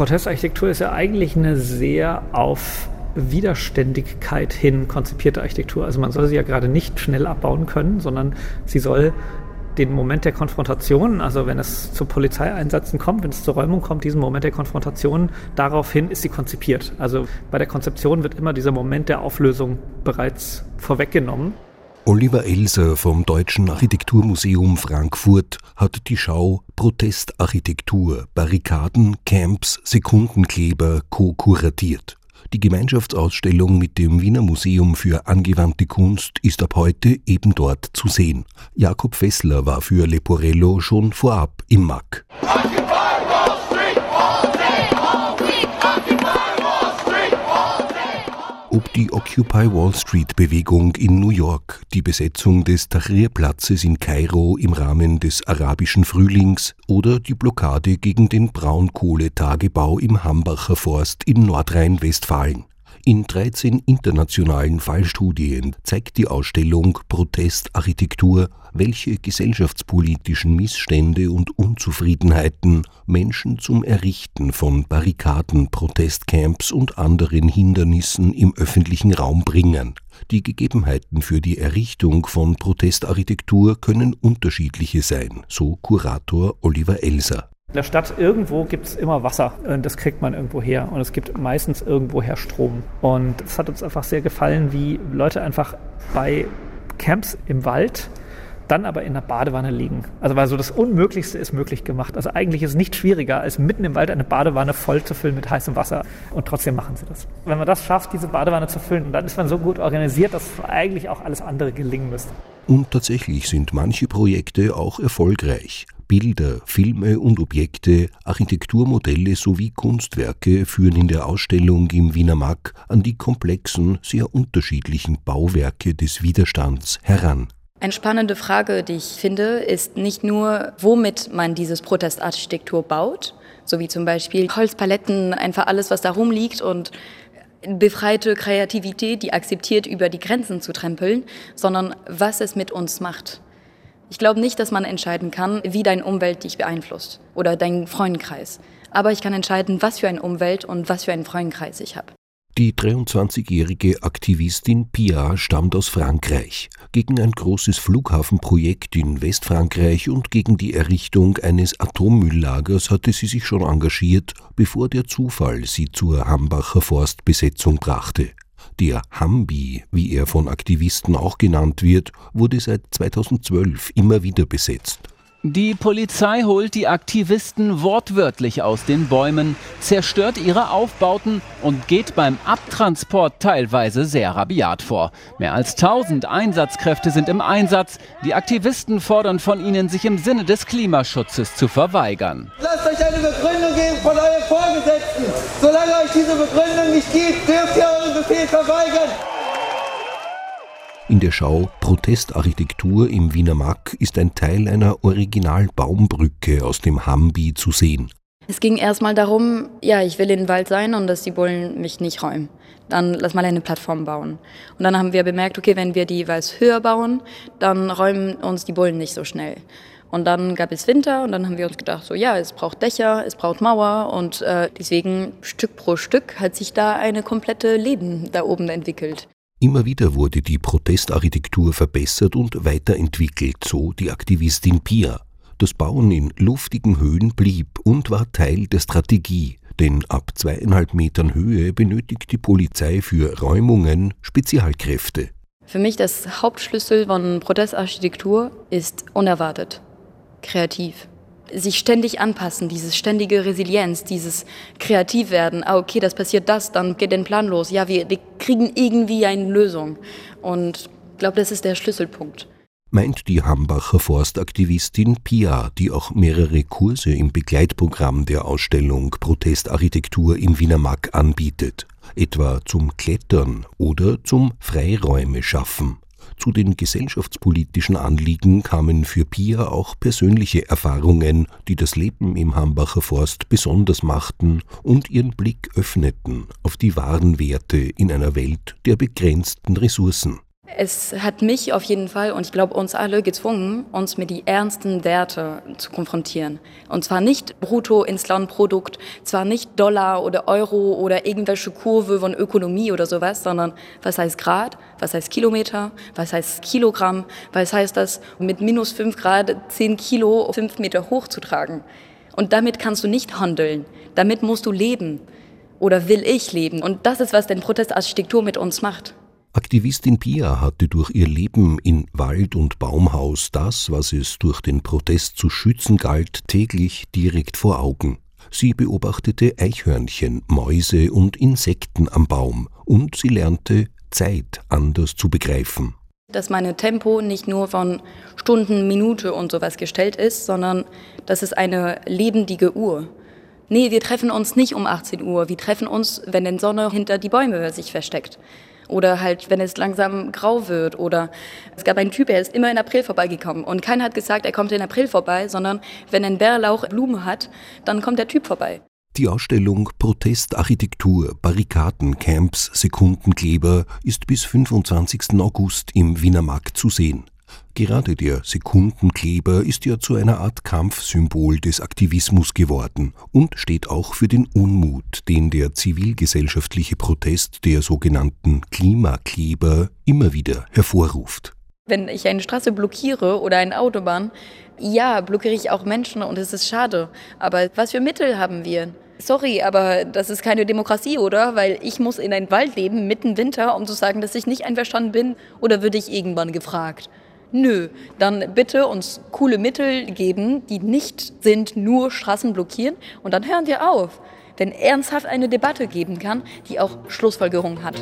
Protestarchitektur ist ja eigentlich eine sehr auf Widerständigkeit hin konzipierte Architektur. Also man soll sie ja gerade nicht schnell abbauen können, sondern sie soll den Moment der Konfrontation, also wenn es zu Polizeieinsätzen kommt, wenn es zur Räumung kommt, diesen Moment der Konfrontation, daraufhin ist sie konzipiert. Also bei der Konzeption wird immer dieser Moment der Auflösung bereits vorweggenommen. Oliver Elser vom Deutschen Architekturmuseum Frankfurt hat die Schau Protestarchitektur, Barrikaden, Camps, Sekundenkleber co-kuratiert. Die Gemeinschaftsausstellung mit dem Wiener Museum für angewandte Kunst ist ab heute eben dort zu sehen. Jakob Fessler war für Leporello schon vorab im MAC. Die Occupy Wall Street Bewegung in New York, die Besetzung des Tahrir-Platzes in Kairo im Rahmen des arabischen Frühlings oder die Blockade gegen den Braunkohletagebau im Hambacher Forst in Nordrhein-Westfalen. In 13 internationalen Fallstudien zeigt die Ausstellung Protestarchitektur, welche gesellschaftspolitischen Missstände und Unzufriedenheiten Menschen zum Errichten von Barrikaden, Protestcamps und anderen Hindernissen im öffentlichen Raum bringen. Die Gegebenheiten für die Errichtung von Protestarchitektur können unterschiedliche sein, so Kurator Oliver Elser. In der Stadt irgendwo gibt es immer Wasser. Und das kriegt man irgendwo her. Und es gibt meistens irgendwoher Strom. Und es hat uns einfach sehr gefallen, wie Leute einfach bei Camps im Wald dann aber in der Badewanne liegen. Also weil so das Unmöglichste ist möglich gemacht. Also eigentlich ist es nicht schwieriger, als mitten im Wald eine Badewanne voll zu füllen mit heißem Wasser. Und trotzdem machen sie das. Wenn man das schafft, diese Badewanne zu füllen, dann ist man so gut organisiert, dass eigentlich auch alles andere gelingen müsste. Und tatsächlich sind manche Projekte auch erfolgreich. Bilder, Filme und Objekte, Architekturmodelle sowie Kunstwerke führen in der Ausstellung im Wiener Mack an die komplexen, sehr unterschiedlichen Bauwerke des Widerstands heran. Eine spannende Frage, die ich finde, ist nicht nur, womit man dieses Protestarchitektur baut, so wie zum Beispiel Holzpaletten, einfach alles, was da rumliegt und befreite Kreativität, die akzeptiert, über die Grenzen zu trempeln, sondern was es mit uns macht. Ich glaube nicht, dass man entscheiden kann, wie deine Umwelt dich beeinflusst oder dein Freundekreis. Aber ich kann entscheiden, was für eine Umwelt und was für einen Freundekreis ich habe. Die 23-jährige Aktivistin Pia stammt aus Frankreich. Gegen ein großes Flughafenprojekt in Westfrankreich und gegen die Errichtung eines Atommülllagers hatte sie sich schon engagiert, bevor der Zufall sie zur Hambacher Forstbesetzung brachte. Der Hambi, wie er von Aktivisten auch genannt wird, wurde seit 2012 immer wieder besetzt. Die Polizei holt die Aktivisten wortwörtlich aus den Bäumen, zerstört ihre Aufbauten und geht beim Abtransport teilweise sehr rabiat vor. Mehr als 1000 Einsatzkräfte sind im Einsatz. Die Aktivisten fordern von ihnen, sich im Sinne des Klimaschutzes zu verweigern. Lasst euch eine Begründung geben von euren Vorgesetzten. Solange euch diese Begründung nicht gibt, dürft ihr euren Befehl verweigern. In der Schau Protestarchitektur im Wiener Mack ist ein Teil einer Originalbaumbrücke aus dem Hambi zu sehen. Es ging erstmal darum, ja, ich will in den Wald sein und dass die Bullen mich nicht räumen. Dann lass mal eine Plattform bauen. Und dann haben wir bemerkt, okay, wenn wir die jeweils höher bauen, dann räumen uns die Bullen nicht so schnell. Und dann gab es Winter und dann haben wir uns gedacht, so ja, es braucht Dächer, es braucht Mauer und äh, deswegen Stück pro Stück hat sich da eine komplette Leben da oben entwickelt. Immer wieder wurde die Protestarchitektur verbessert und weiterentwickelt, so die Aktivistin Pia. Das Bauen in luftigen Höhen blieb und war Teil der Strategie, denn ab zweieinhalb Metern Höhe benötigt die Polizei für Räumungen Spezialkräfte. Für mich das Hauptschlüssel von Protestarchitektur ist unerwartet, kreativ sich ständig anpassen, dieses ständige Resilienz, dieses Kreativwerden. Ah, okay, das passiert das, dann geht den Plan los. Ja, wir, wir kriegen irgendwie eine Lösung. Und ich glaube, das ist der Schlüsselpunkt. Meint die Hambacher Forstaktivistin Pia, die auch mehrere Kurse im Begleitprogramm der Ausstellung Protestarchitektur im Wiener Mack anbietet, etwa zum Klettern oder zum Freiräume schaffen. Zu den gesellschaftspolitischen Anliegen kamen für Pia auch persönliche Erfahrungen, die das Leben im Hambacher Forst besonders machten und ihren Blick öffneten auf die wahren Werte in einer Welt der begrenzten Ressourcen. Es hat mich auf jeden Fall und ich glaube uns alle gezwungen, uns mit die ernsten Werte zu konfrontieren. Und zwar nicht brutto ins Landprodukt, zwar nicht Dollar oder Euro oder irgendwelche Kurve von Ökonomie oder sowas, sondern was heißt Grad, was heißt Kilometer, was heißt Kilogramm, was heißt das mit minus fünf Grad zehn Kilo fünf Meter hochzutragen. Und damit kannst du nicht handeln. Damit musst du leben. Oder will ich leben. Und das ist, was denn Protestarchitektur mit uns macht. Aktivistin Pia hatte durch ihr Leben in Wald- und Baumhaus das, was es durch den Protest zu schützen galt, täglich direkt vor Augen. Sie beobachtete Eichhörnchen, Mäuse und Insekten am Baum und sie lernte, Zeit anders zu begreifen. Dass meine Tempo nicht nur von Stunden, Minute und sowas gestellt ist, sondern das ist eine lebendige Uhr. Nee, wir treffen uns nicht um 18 Uhr, wir treffen uns, wenn die Sonne hinter die Bäume sich versteckt. Oder halt, wenn es langsam grau wird. Oder es gab einen Typ, der ist immer in April vorbeigekommen. Und keiner hat gesagt, er kommt in April vorbei, sondern wenn ein Bärlauch Blume hat, dann kommt der Typ vorbei. Die Ausstellung Protestarchitektur, Barrikadencamps, Sekundenkleber ist bis 25. August im Wiener Markt zu sehen. Gerade der Sekundenkleber ist ja zu einer Art Kampfsymbol des Aktivismus geworden und steht auch für den Unmut, den der zivilgesellschaftliche Protest der sogenannten Klimakleber immer wieder hervorruft. Wenn ich eine Straße blockiere oder eine Autobahn, ja, blockiere ich auch Menschen und es ist schade. Aber was für Mittel haben wir? Sorry, aber das ist keine Demokratie, oder? Weil ich muss in einem Wald leben, mitten Winter, um zu sagen, dass ich nicht einverstanden bin. Oder würde ich irgendwann gefragt? Nö, dann bitte uns coole Mittel geben, die nicht sind nur Straßen blockieren und dann hören wir auf, wenn ernsthaft eine Debatte geben kann, die auch Schlussfolgerungen hat.